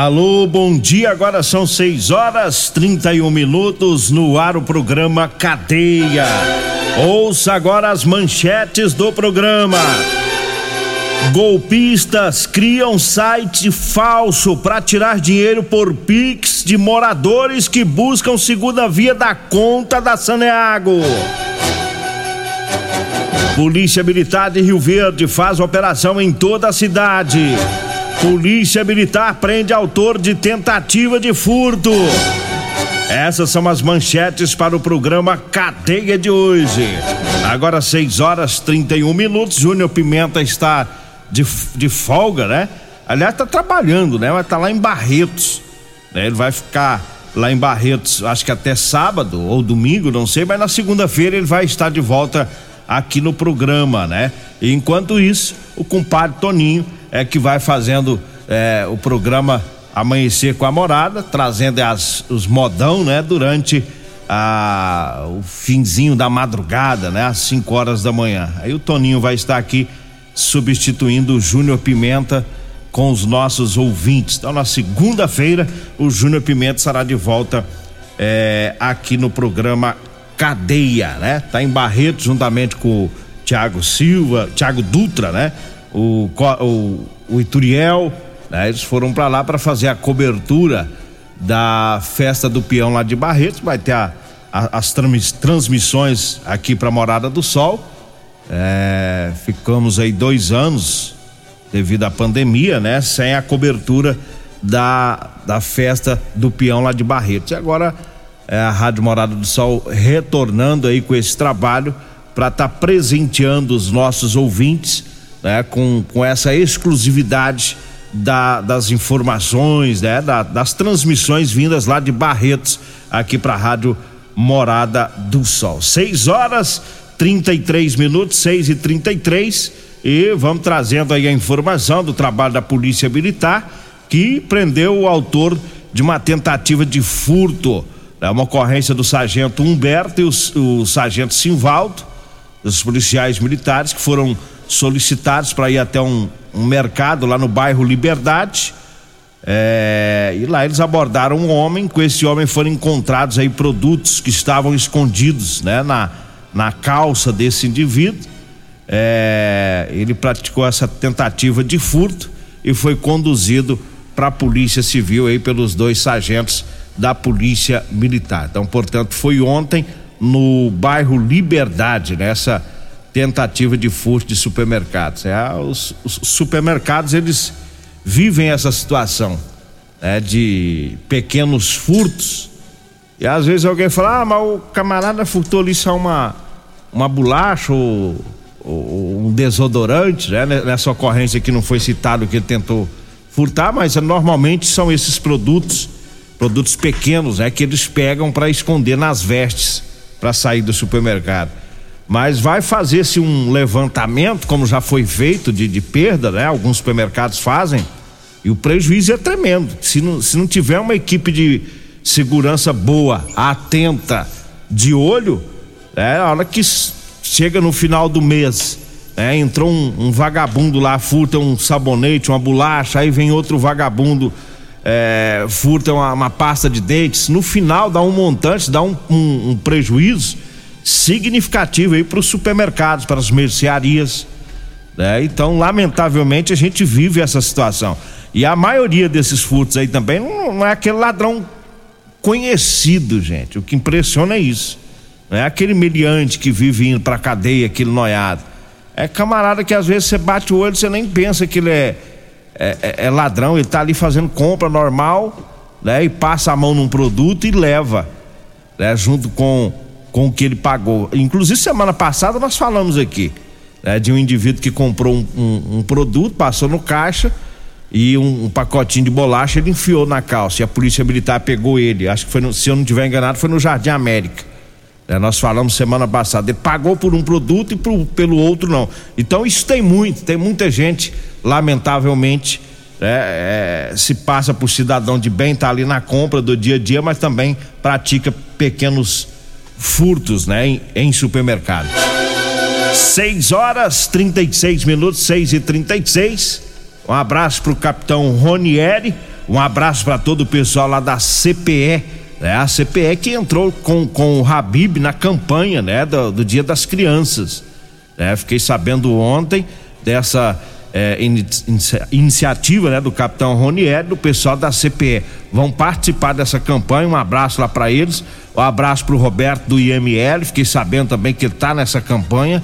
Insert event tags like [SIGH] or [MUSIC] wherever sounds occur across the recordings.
Alô, bom dia. Agora são 6 horas 31 minutos no ar o programa Cadeia. Ouça agora as manchetes do programa. Golpistas criam site falso para tirar dinheiro por Pix de moradores que buscam segunda via da conta da Saneago. Polícia Militar de Rio Verde faz operação em toda a cidade. Polícia Militar prende autor de tentativa de furto. Essas são as manchetes para o programa Cadeia de hoje. Agora 6 horas 31 minutos. Júnior Pimenta está de, de folga, né? Aliás, está trabalhando, né? Mas tá lá em Barretos. Né? Ele vai ficar lá em Barretos, acho que até sábado ou domingo, não sei, mas na segunda-feira ele vai estar de volta aqui no programa, né? E enquanto isso, o compadre Toninho é que vai fazendo é, o programa Amanhecer com a Morada, trazendo as, os modão, né? Durante a, o finzinho da madrugada, né? Às 5 horas da manhã. Aí o Toninho vai estar aqui substituindo o Júnior Pimenta com os nossos ouvintes. Então, na segunda-feira, o Júnior Pimenta estará de volta é, aqui no programa Cadeia, né? Tá em Barreto, juntamente com o Tiago Silva, Tiago Dutra, né? O, o, o Ituriel, né? Eles foram para lá para fazer a cobertura da festa do peão lá de Barretos, vai ter a, a, as transmissões aqui para Morada do Sol. É, ficamos aí dois anos devido à pandemia, né? Sem a cobertura da, da festa do peão lá de Barretos. E agora é, a Rádio Morada do Sol retornando aí com esse trabalho para estar tá presenteando os nossos ouvintes né, com, com essa exclusividade da, das informações, né, da, das transmissões vindas lá de Barretos aqui para a Rádio Morada do Sol. 6 horas 33 minutos, 6 e 33 e vamos trazendo aí a informação do trabalho da Polícia Militar que prendeu o autor de uma tentativa de furto. É uma ocorrência do sargento Humberto e o, o sargento Simvaldo, dos policiais militares que foram solicitados para ir até um, um, mercado lá no bairro Liberdade. É, e lá eles abordaram um homem. Com esse homem foram encontrados aí produtos que estavam escondidos, né, na, na calça desse indivíduo. É, ele praticou essa tentativa de furto e foi conduzido para a Polícia Civil aí pelos dois sargentos da Polícia Militar. Então, portanto, foi ontem no bairro Liberdade, nessa né, tentativa de furto de supermercados. É, os, os supermercados eles vivem essa situação né, de pequenos furtos. E às vezes alguém fala, ah, mas o camarada furtou ali só uma, uma bolacha ou, ou um desodorante, né? Nessa ocorrência que não foi citado que ele tentou furtar, mas normalmente são esses produtos, produtos pequenos, né? Que eles pegam para esconder nas vestes para sair do supermercado mas vai fazer-se um levantamento, como já foi feito, de, de perda, né? Alguns supermercados fazem, e o prejuízo é tremendo. Se não, se não tiver uma equipe de segurança boa, atenta, de olho, é a hora que chega no final do mês, é, entrou um, um, vagabundo lá, furta um sabonete, uma bolacha, aí vem outro vagabundo, é, furta uma, uma, pasta de dentes. No final dá um montante, dá um, um, um prejuízo significativo aí para os supermercados, para as mercearias. Né? Então, lamentavelmente, a gente vive essa situação. E a maioria desses furtos aí também não, é aquele ladrão conhecido, gente. O que impressiona é isso. Não é aquele meliante que vive indo pra cadeia, aquele noiado. É camarada que às vezes você bate o olho você nem pensa que ele é, é, é, é ladrão, ele tá ali fazendo compra normal, né? E passa a mão num produto e leva, né? Junto com, com o que ele pagou. Inclusive semana passada nós falamos aqui, né? De um indivíduo que comprou um, um, um produto, passou no caixa e um, um, pacotinho de bolacha ele enfiou na calça e a polícia militar pegou ele. Acho que foi, no, se eu não estiver enganado, foi no Jardim América. É, nós falamos semana passada, ele pagou por um produto e pelo outro não. Então isso tem muito, tem muita gente, lamentavelmente, é, é, se passa por cidadão de bem, tá ali na compra do dia a dia, mas também pratica pequenos furtos, né, em, em supermercado. 6 horas 36 minutos, 6 e 36 Um abraço pro capitão Ronieri, um abraço para todo o pessoal lá da CPE é a CPE que entrou com, com o Habib na campanha, né, do, do Dia das Crianças. Né? Fiquei sabendo ontem dessa é, iniciativa, né, do capitão Ronier, do pessoal da CPE. Vão participar dessa campanha. Um abraço lá para eles. Um abraço para o Roberto do IML. Fiquei sabendo também que ele está nessa campanha,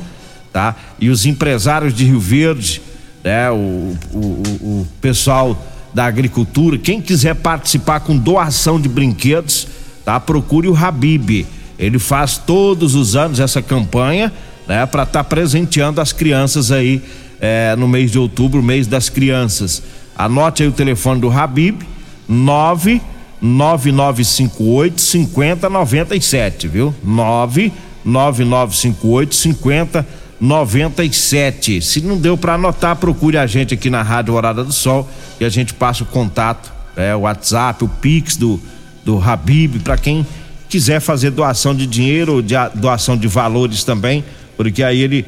tá? E os empresários de Rio Verde, né, o, o, o pessoal da agricultura. Quem quiser participar com doação de brinquedos, tá? Procure o Habib. Ele faz todos os anos essa campanha, né? Para estar tá presenteando as crianças aí é, no mês de outubro, mês das crianças. Anote aí o telefone do Habib, 99958 5097, viu? 99958 5097. 97. Se não deu para anotar, procure a gente aqui na Rádio Horada do Sol e a gente passa o contato, é, o WhatsApp, o Pix do, do Habib, para quem quiser fazer doação de dinheiro ou de, doação de valores também, porque aí ele,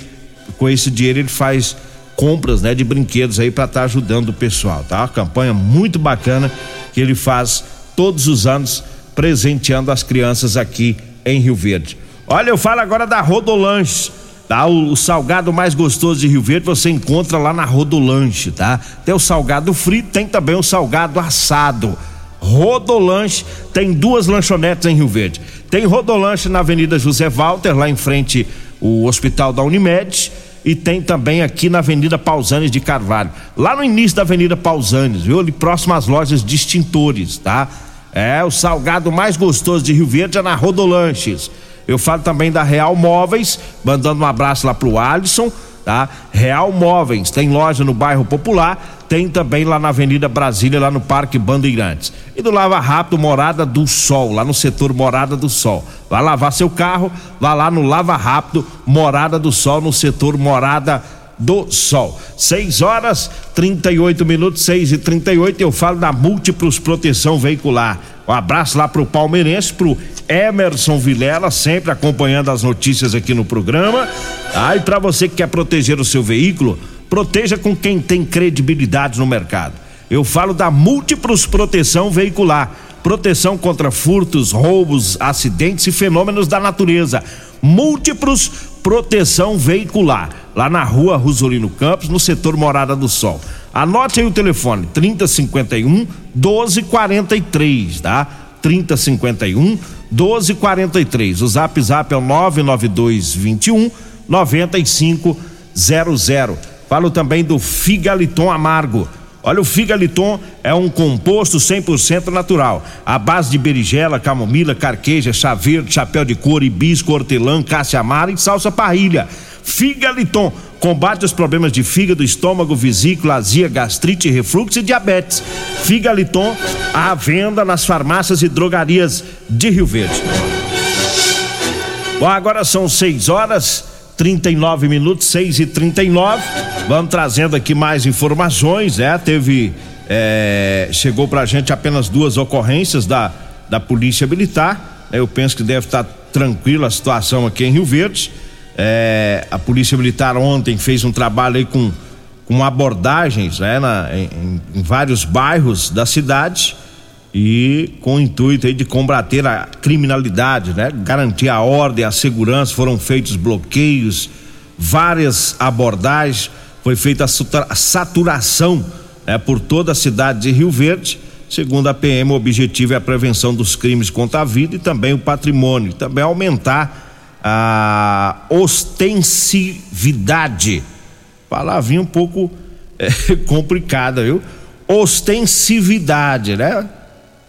com esse dinheiro, ele faz compras né, de brinquedos aí para estar tá ajudando o pessoal, tá? Uma campanha muito bacana que ele faz todos os anos, presenteando as crianças aqui em Rio Verde. Olha, eu falo agora da Rodolanche Tá? O, o, salgado mais gostoso de Rio Verde você encontra lá na Rodolanche, tá? Tem o salgado frito, tem também o salgado assado. Rodolanche tem duas lanchonetes em Rio Verde. Tem Rodolanche na Avenida José Walter, lá em frente o Hospital da Unimed, e tem também aqui na Avenida Pausanes de Carvalho. Lá no início da Avenida Pausanes, viu? Ali próximo às lojas de extintores, tá? É, o salgado mais gostoso de Rio Verde é na Rodolanches. Eu falo também da Real Móveis, mandando um abraço lá pro Alisson, tá? Real Móveis, tem loja no bairro Popular, tem também lá na Avenida Brasília, lá no Parque Bandeirantes. E do Lava Rápido Morada do Sol, lá no setor Morada do Sol. Vai lavar seu carro, vá lá no Lava Rápido Morada do Sol, no setor Morada do Sol. 6 horas 38 minutos, 6 e 38 Eu falo da Múltiplos Proteção Veicular. Um abraço lá pro palmeirense, pro Emerson Vilela, sempre acompanhando as notícias aqui no programa. Ah, e para você que quer proteger o seu veículo, proteja com quem tem credibilidade no mercado. Eu falo da Múltiplos Proteção Veicular. Proteção contra furtos, roubos, acidentes e fenômenos da natureza. Múltiplos Proteção Veicular. Lá na rua Rosolino Campos, no setor Morada do Sol. Anote aí o telefone: 3051 1243, tá? 3051 1243. O zap zap é o 992 21 9500. Falo também do Figaliton Amargo. Olha, o Figaliton é um composto 100% natural, à base de berigela, camomila, carqueja, chá verde, chapéu de couro, hibisco, hortelã, cássia amara e salsa parrilha. Figaliton combate os problemas de fígado, estômago, vesícula, azia, gastrite, refluxo e diabetes. Figaliton à venda nas farmácias e drogarias de Rio Verde. Bom, agora são 6 horas 39 minutos, 6 e 39 Vamos trazendo aqui mais informações, é, teve é, chegou pra gente apenas duas ocorrências da, da Polícia Militar. Eu penso que deve estar tranquila a situação aqui em Rio Verde. É, a Polícia Militar ontem fez um trabalho aí com, com abordagens né, na, em, em, vários bairros da cidade e com o intuito aí de combater a criminalidade, né? Garantir a ordem, a segurança, foram feitos bloqueios, várias abordagens, foi feita a saturação né, por toda a cidade de Rio Verde. Segundo a PM, o objetivo é a prevenção dos crimes contra a vida e também o patrimônio, também aumentar a ostensividade. Palavrinha um pouco [LAUGHS] é, complicada, viu? Ostensividade, né?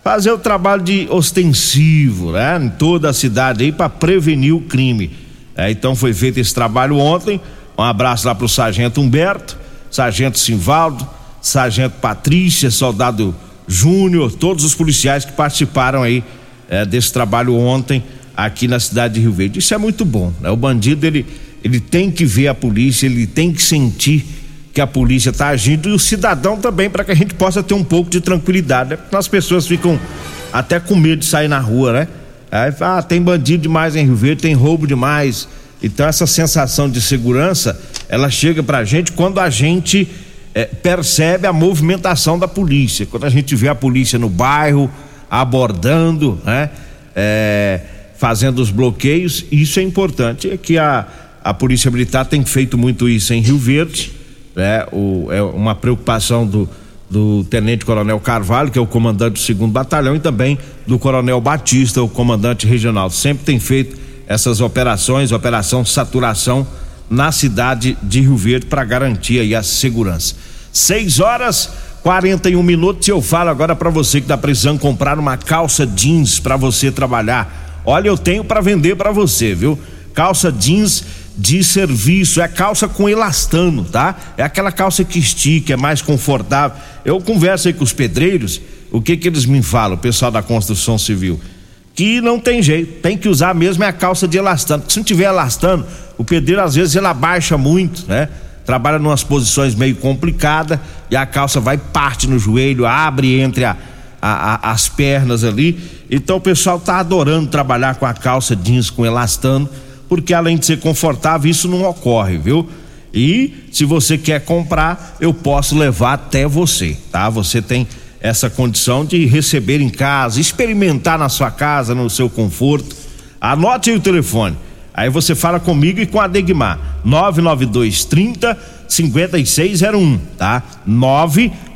Fazer o trabalho de ostensivo, né? Em toda a cidade aí para prevenir o crime. É, então foi feito esse trabalho ontem. Um abraço lá pro Sargento Humberto, Sargento Simvaldo, Sargento Patrícia, Soldado Júnior, todos os policiais que participaram aí é, desse trabalho ontem aqui na cidade de Rio Verde. Isso é muito bom, né? O bandido ele ele tem que ver a polícia, ele tem que sentir que a polícia está agindo e o cidadão também para que a gente possa ter um pouco de tranquilidade. Né? Porque as pessoas ficam até com medo de sair na rua, né? Aí, ah, tem bandido demais em Rio Verde, tem roubo demais. Então essa sensação de segurança, ela chega pra gente quando a gente é, percebe a movimentação da polícia, quando a gente vê a polícia no bairro abordando, né? É, fazendo os bloqueios, isso é importante, é que a, a Polícia Militar tem feito muito isso em Rio Verde, né? O, é uma preocupação do, do Tenente Coronel Carvalho, que é o comandante do segundo batalhão, e também do Coronel Batista, o comandante regional. Sempre tem feito essas operações, operação saturação na cidade de Rio Verde para garantir aí a segurança. 6 horas 41 minutos eu falo agora para você que está precisando comprar uma calça jeans para você trabalhar. Olha, eu tenho para vender para você, viu? Calça jeans de serviço, é calça com elastano, tá? É aquela calça que estica, é mais confortável. Eu converso aí com os pedreiros, o que que eles me falam, o pessoal da construção civil? Que não tem jeito, tem que usar mesmo é a calça de elastano. Se não tiver elastano, o pedreiro às vezes ele abaixa muito, né? Trabalha numas posições meio complicadas e a calça vai parte no joelho, abre entre a, a, a, as pernas ali. Então o pessoal tá adorando trabalhar com a calça jeans com elastano porque além de ser confortável, isso não ocorre, viu? E se você quer comprar, eu posso levar até você, tá? Você tem essa condição de receber em casa, experimentar na sua casa, no seu conforto. Anote aí o telefone. Aí você fala comigo e com a Degmar. 99230 5601, tá?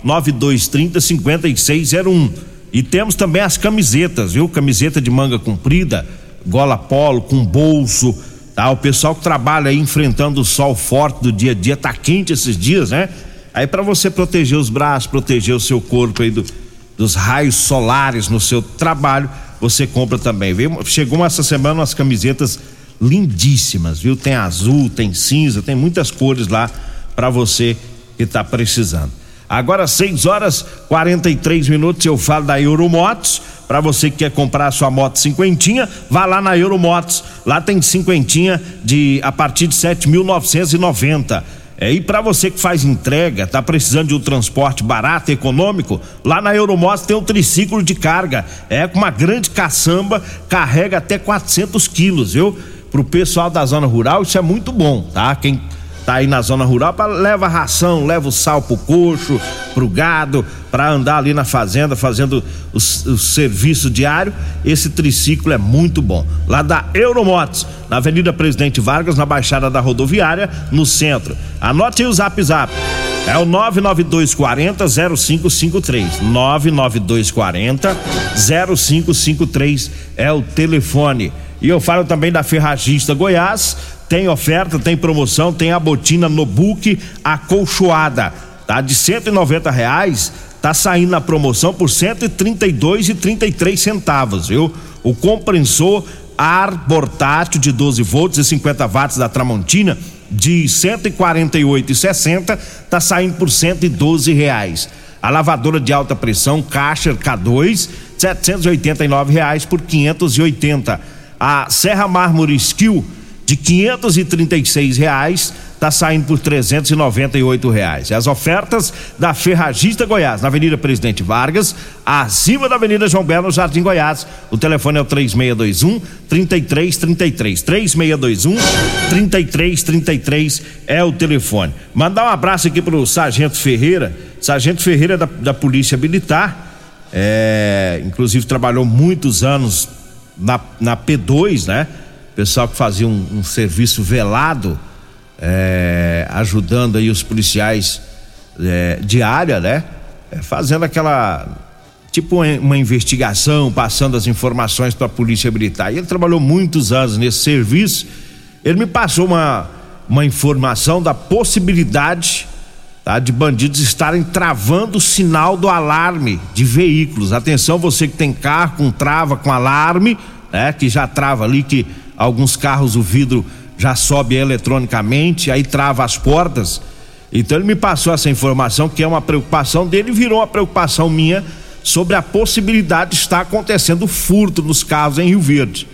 99230 5601. E temos também as camisetas, viu? Camiseta de manga comprida gola polo, com bolso, tá? O pessoal que trabalha aí enfrentando o sol forte do dia a dia, tá quente esses dias, né? Aí para você proteger os braços, proteger o seu corpo aí do, dos raios solares no seu trabalho, você compra também, viu? Chegou essa semana umas camisetas lindíssimas, viu? Tem azul, tem cinza, tem muitas cores lá para você que tá precisando. Agora 6 horas 43 minutos eu falo da Euromotos. Para você que quer comprar sua moto cinquentinha, vá lá na Euromotos. Lá tem cinquentinha de a partir de 7.990. É, e para você que faz entrega, tá precisando de um transporte barato econômico, lá na Euromotos tem um triciclo de carga. É com uma grande caçamba, carrega até 400 quilos, viu? Pro pessoal da zona rural, isso é muito bom, tá? Quem tá aí na zona rural, pra, leva ração, leva o sal pro coxo, pro gado, para andar ali na fazenda fazendo o, o, serviço diário. Esse triciclo é muito bom. Lá da Euromotos, na Avenida Presidente Vargas, na Baixada da Rodoviária, no centro. Anote aí o zap zap. É o 99240 0553. 99240 0553 é o telefone. E eu falo também da Ferragista Goiás tem oferta, tem promoção, tem a botina no book acolchoada, tá? De 190 reais, tá saindo na promoção por 132 e 33 centavos, viu? O compressor ar portátil de 12 volts e 50 watts da Tramontina de 148 e 60 tá saindo por 112 reais. A lavadora de alta pressão Karcher K2 789 reais por 580. A Serra Mármore Skill de quinhentos e trinta e seis reais está saindo por trezentos e noventa e oito reais. E as ofertas da Ferragista Goiás, na Avenida Presidente Vargas, acima da Avenida João Belo, Jardim Goiás. O telefone é o três meia dois um trinta e três trinta e três, três meia dois um trinta e três trinta e três é o telefone. Mandar um abraço aqui pro Sargento Ferreira, Sargento Ferreira da, da Polícia Militar, é, inclusive trabalhou muitos anos na, na P2, né? Pessoal que fazia um, um serviço velado, é, ajudando aí os policiais é, de área, né? É, fazendo aquela tipo uma investigação, passando as informações para a Polícia Militar. E ele trabalhou muitos anos nesse serviço. Ele me passou uma, uma informação da possibilidade tá, de bandidos estarem travando o sinal do alarme de veículos. Atenção, você que tem carro com trava com alarme, né, que já trava ali, que alguns carros o vidro já sobe eletronicamente, aí trava as portas. Então ele me passou essa informação que é uma preocupação dele, virou uma preocupação minha sobre a possibilidade de estar acontecendo furto nos carros em Rio Verde.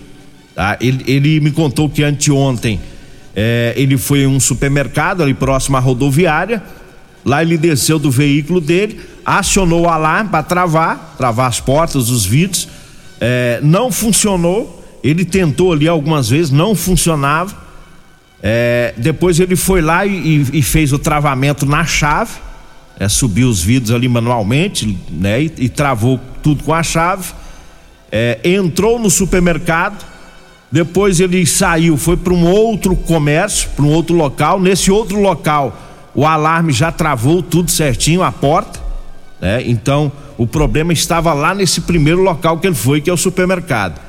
Tá? Ele, ele me contou que anteontem é, ele foi em um supermercado ali próximo à rodoviária. Lá ele desceu do veículo dele, acionou o alarme para travar, travar as portas, os vidros. É, não funcionou. Ele tentou ali algumas vezes, não funcionava. É, depois ele foi lá e, e, fez o travamento na chave, é, subiu os vidros ali manualmente, né? E, e travou tudo com a chave. É, entrou no supermercado, depois ele saiu, foi para um outro comércio, para um outro local. Nesse outro local, o alarme já travou tudo certinho, a porta, né? Então o problema estava lá nesse primeiro local que ele foi, que é o supermercado.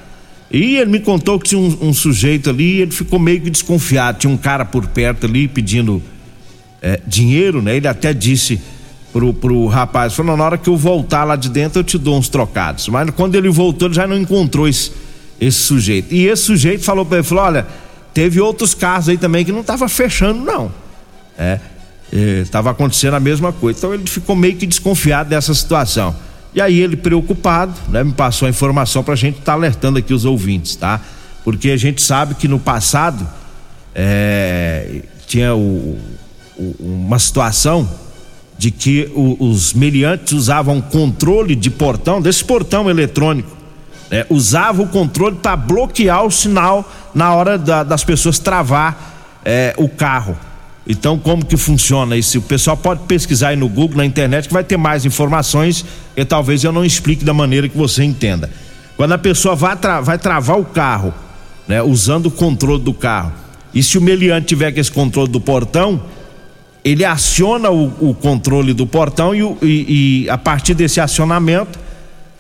E ele me contou que tinha um, um sujeito ali, ele ficou meio que desconfiado. Tinha um cara por perto ali pedindo é, dinheiro, né? Ele até disse pro, pro rapaz: falou, na hora que eu voltar lá de dentro eu te dou uns trocados. Mas quando ele voltou, ele já não encontrou esse, esse sujeito. E esse sujeito falou para ele: falou, olha, teve outros casos aí também que não tava fechando, não. É, estava acontecendo a mesma coisa. Então ele ficou meio que desconfiado dessa situação. E aí ele preocupado, né, me passou a informação para a gente estar tá alertando aqui os ouvintes, tá? Porque a gente sabe que no passado é, tinha o, o, uma situação de que o, os meliantes usavam controle de portão, desse portão eletrônico, né, usavam o controle para bloquear o sinal na hora da, das pessoas travar é, o carro. Então, como que funciona isso? O pessoal pode pesquisar aí no Google, na internet, que vai ter mais informações e talvez eu não explique da maneira que você entenda. Quando a pessoa vai, tra vai travar o carro, né, usando o controle do carro, e se o meliante tiver com esse controle do portão, ele aciona o, o controle do portão e, e, e, a partir desse acionamento,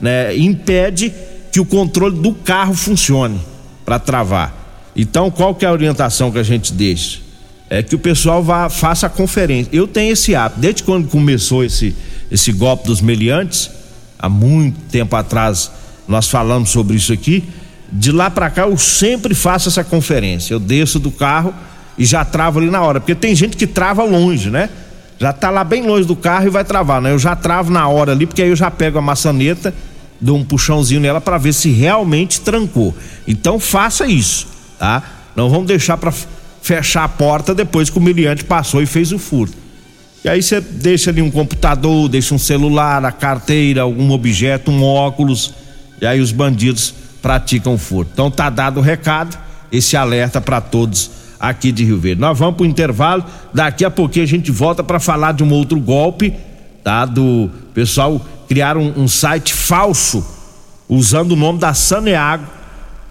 né, impede que o controle do carro funcione para travar. Então, qual que é a orientação que a gente deixa? É que o pessoal vá, faça a conferência. Eu tenho esse hábito, desde quando começou esse, esse golpe dos meliantes, há muito tempo atrás nós falamos sobre isso aqui. De lá para cá eu sempre faço essa conferência. Eu desço do carro e já travo ali na hora, porque tem gente que trava longe, né? Já tá lá bem longe do carro e vai travar, né? Eu já travo na hora ali, porque aí eu já pego a maçaneta, dou um puxãozinho nela para ver se realmente trancou. Então faça isso, tá? Não vamos deixar para fechar a porta depois que o miliante passou e fez o furto. E aí você deixa ali um computador, deixa um celular, a carteira, algum objeto, um óculos, e aí os bandidos praticam o furto. Então tá dado o recado, esse alerta para todos aqui de Rio Verde. Nós vamos pro intervalo, daqui a pouquinho a gente volta para falar de um outro golpe, tá? Do pessoal criar um, um site falso usando o nome da Saneago.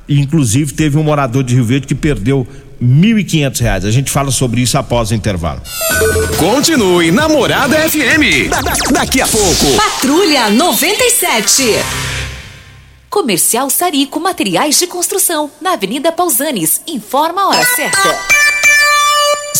Inclusive teve um morador de Rio Verde que perdeu R$ reais. A gente fala sobre isso após o intervalo. Continue Namorada FM. Da, da, daqui a pouco. Patrulha 97. Comercial Sarico Materiais de Construção, na Avenida Pausanes. Informa a hora certa.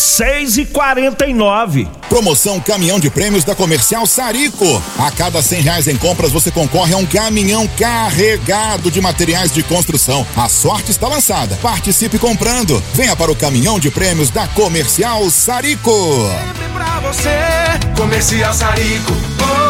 6 e 49 Promoção Caminhão de Prêmios da Comercial Sarico. A cada cem reais em compras você concorre a um caminhão carregado de materiais de construção. A sorte está lançada. Participe comprando. Venha para o Caminhão de Prêmios da Comercial Sarico. Sempre pra você, Comercial Sarico. Oh,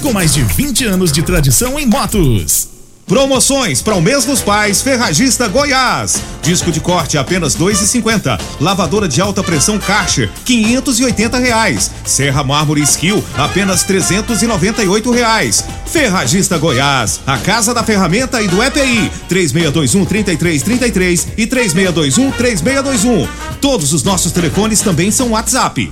com mais de 20 anos de tradição em motos. Promoções para o mês dos pais, Ferragista Goiás. Disco de corte apenas dois e cinquenta. Lavadora de alta pressão Karcher, quinhentos e oitenta reais. Serra Mármore Skill, apenas trezentos e noventa e oito reais. Ferragista Goiás, a casa da ferramenta e do EPI, três meia dois um trinta e três trinta e três e três meia dois um três meia dois um. Todos os nossos telefones também são WhatsApp.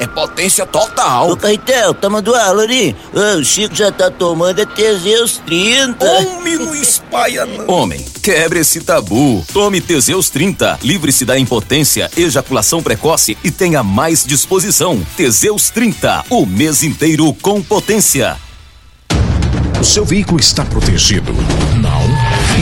é potência total. Ô, Caetel, tá mandando aula ali? o Chico já tá tomando é Teseus 30. Homem, não espalha não. Homem, quebre esse tabu. Tome Teseus 30. Livre-se da impotência, ejaculação precoce e tenha mais disposição. Teseus 30. O mês inteiro com potência. O seu veículo está protegido? Não?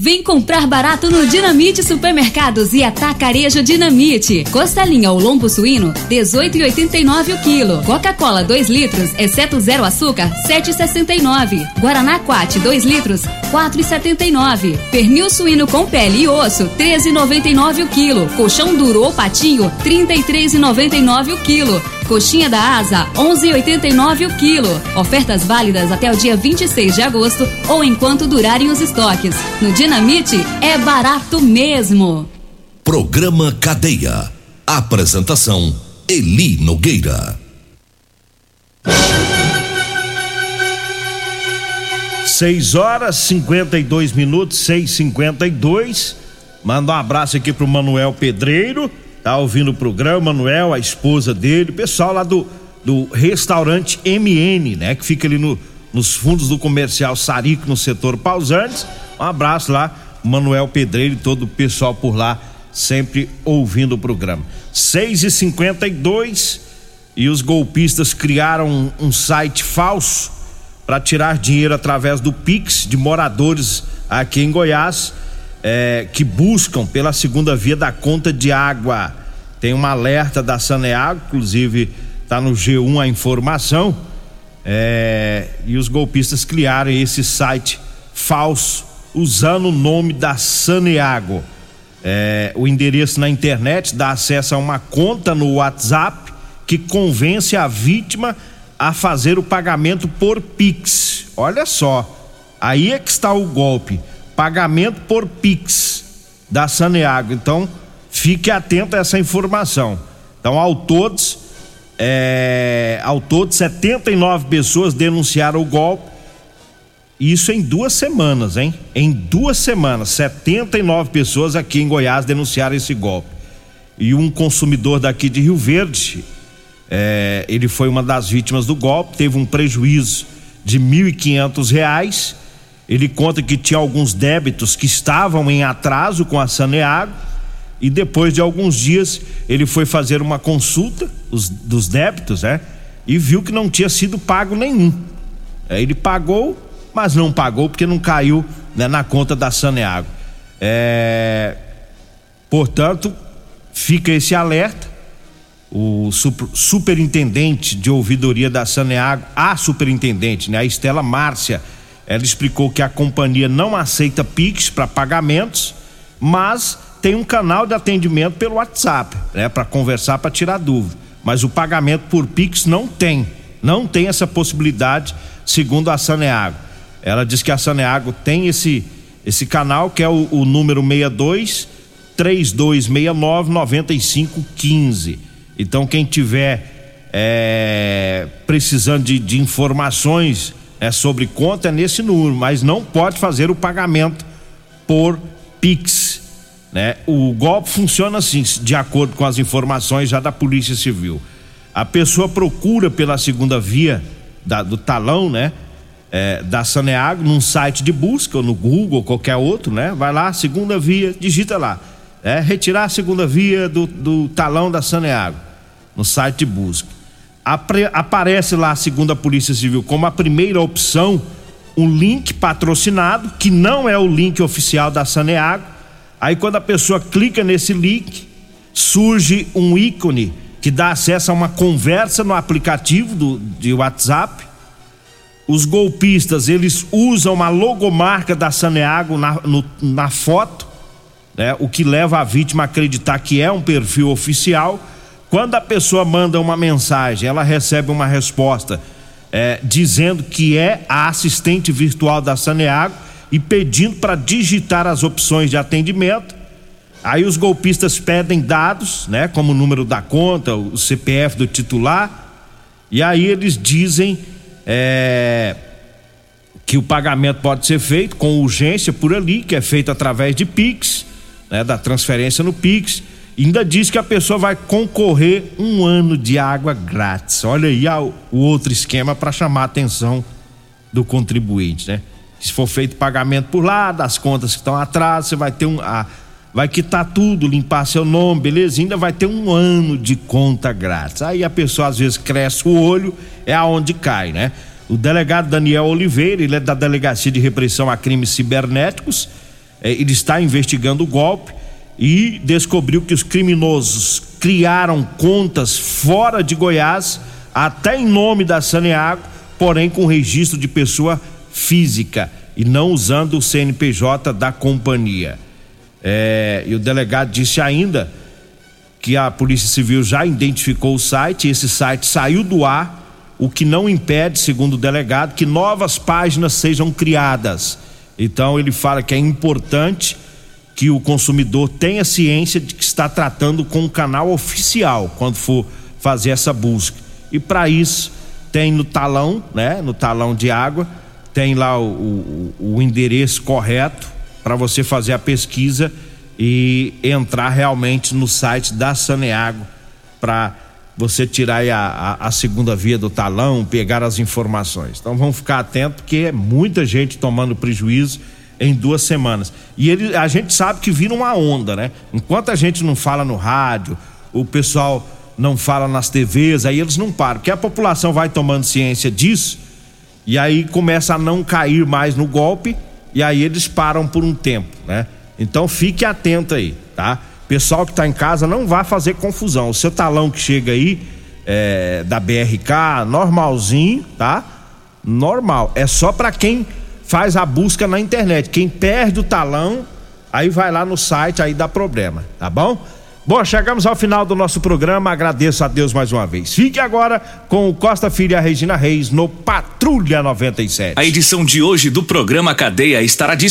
Vem comprar barato no Dinamite Supermercados e Atacarejo Dinamite. Costelinha ou lombo suíno, 18,89 o quilo. Coca-Cola 2 litros, exceto zero açúcar, 7,69. Guaraná Quat 2 litros, 4,79. Pernil suíno com pele e osso, 13,99 o quilo. Colchão duro ou patinho, 33,99 o quilo. Coxinha da Asa, 11,89 o quilo. Ofertas válidas até o dia 26 de agosto ou enquanto durarem os estoques. No Dinamite é barato mesmo. Programa Cadeia. Apresentação Eli Nogueira. Seis horas 52 minutos, seis cinquenta e dois. Manda um abraço aqui pro Manuel Pedreiro tá ouvindo o programa, Manuel, a esposa dele, pessoal lá do, do restaurante MN, né? Que fica ali no, nos fundos do comercial Sarico, no setor Pausantes. Um abraço lá, Manuel Pedreiro e todo o pessoal por lá, sempre ouvindo o programa. 6 e 52 e os golpistas criaram um, um site falso para tirar dinheiro através do Pix de moradores aqui em Goiás é, que buscam pela segunda via da conta de água. Tem um alerta da Saneago, inclusive está no G1 a informação. É, e os golpistas criaram esse site falso usando o nome da Saneago. É, o endereço na internet dá acesso a uma conta no WhatsApp que convence a vítima a fazer o pagamento por Pix. Olha só, aí é que está o golpe pagamento por Pix da Saneago. Então, fique atento a essa informação. Então, ao todos, é, ao todo, 79 pessoas denunciaram o golpe. Isso em duas semanas, hein? Em duas semanas, 79 pessoas aqui em Goiás denunciaram esse golpe. E um consumidor daqui de Rio Verde, é, ele foi uma das vítimas do golpe, teve um prejuízo de R$ 1.500 ele conta que tinha alguns débitos que estavam em atraso com a Saneago e depois de alguns dias ele foi fazer uma consulta os, dos débitos, né? E viu que não tinha sido pago nenhum. É, ele pagou, mas não pagou porque não caiu né, na conta da Saneago. É, portanto, fica esse alerta. O super, superintendente de ouvidoria da Saneago, a superintendente, né, a Estela Márcia ela explicou que a companhia não aceita Pix para pagamentos, mas tem um canal de atendimento pelo WhatsApp, né, para conversar, para tirar dúvida. Mas o pagamento por Pix não tem, não tem essa possibilidade, segundo a Saneago. Ela diz que a Saneago tem esse esse canal que é o, o número 62 3269 9515. Então quem tiver é, precisando de, de informações é sobre conta é nesse número, mas não pode fazer o pagamento por Pix. Né? O golpe funciona assim, de acordo com as informações já da Polícia Civil. A pessoa procura pela segunda via da, do talão, né? É, da Saneago num site de busca, ou no Google, ou qualquer outro, né? Vai lá, segunda via, digita lá. É retirar a segunda via do, do talão da Saneago no site busca. Aparece lá, segundo a Polícia Civil, como a primeira opção, um link patrocinado, que não é o link oficial da Saneago. Aí quando a pessoa clica nesse link, surge um ícone que dá acesso a uma conversa no aplicativo do, de WhatsApp. Os golpistas, eles usam a logomarca da Saneago na, no, na foto, né? o que leva a vítima a acreditar que é um perfil oficial. Quando a pessoa manda uma mensagem, ela recebe uma resposta é, dizendo que é a assistente virtual da Saneago e pedindo para digitar as opções de atendimento. Aí os golpistas pedem dados, né, como o número da conta, o CPF do titular, e aí eles dizem é, que o pagamento pode ser feito com urgência por ali, que é feito através de Pix, né, da transferência no Pix. Ainda diz que a pessoa vai concorrer um ano de água grátis. Olha aí o outro esquema para chamar a atenção do contribuinte, né? Se for feito pagamento por lá, das contas que estão atrás, você vai ter um. A, vai quitar tudo, limpar seu nome, beleza? Ainda vai ter um ano de conta grátis. Aí a pessoa às vezes cresce o olho, é aonde cai, né? O delegado Daniel Oliveira, ele é da Delegacia de Repressão a Crimes Cibernéticos, é, ele está investigando o golpe e descobriu que os criminosos criaram contas fora de Goiás, até em nome da Saneago, porém com registro de pessoa física e não usando o CNPJ da companhia. É, e o delegado disse ainda que a Polícia Civil já identificou o site, esse site saiu do ar, o que não impede, segundo o delegado, que novas páginas sejam criadas. Então ele fala que é importante que o consumidor tenha ciência de que está tratando com um canal oficial quando for fazer essa busca. E para isso tem no talão, né, no talão de água, tem lá o, o, o endereço correto para você fazer a pesquisa e entrar realmente no site da Saneago para você tirar a, a, a, segunda via do talão, pegar as informações. Então vamos ficar atento porque é muita gente tomando prejuízo em duas semanas. E ele, a gente sabe que vira uma onda, né? Enquanto a gente não fala no rádio, o pessoal não fala nas TVs, aí eles não param, porque a população vai tomando ciência disso e aí começa a não cair mais no golpe e aí eles param por um tempo, né? Então fique atento aí, tá? Pessoal que está em casa não vá fazer confusão. O seu talão que chega aí é, da BRK, normalzinho, tá? Normal. É só para quem faz a busca na internet. Quem perde o talão, aí vai lá no site, aí dá problema, tá bom? Bom, chegamos ao final do nosso programa. Agradeço a Deus mais uma vez. Fique agora com o Costa Filha e a Regina Reis no Patrulha 97. A edição de hoje do programa Cadeia estará disponível